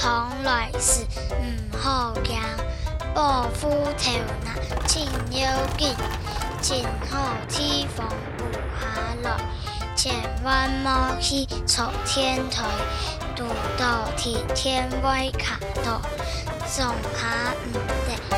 同来时毋好惊，暴夫头脑真要紧，前好天防不下来，千万莫去坐天台，独到天天歪卡倒，上下毋得。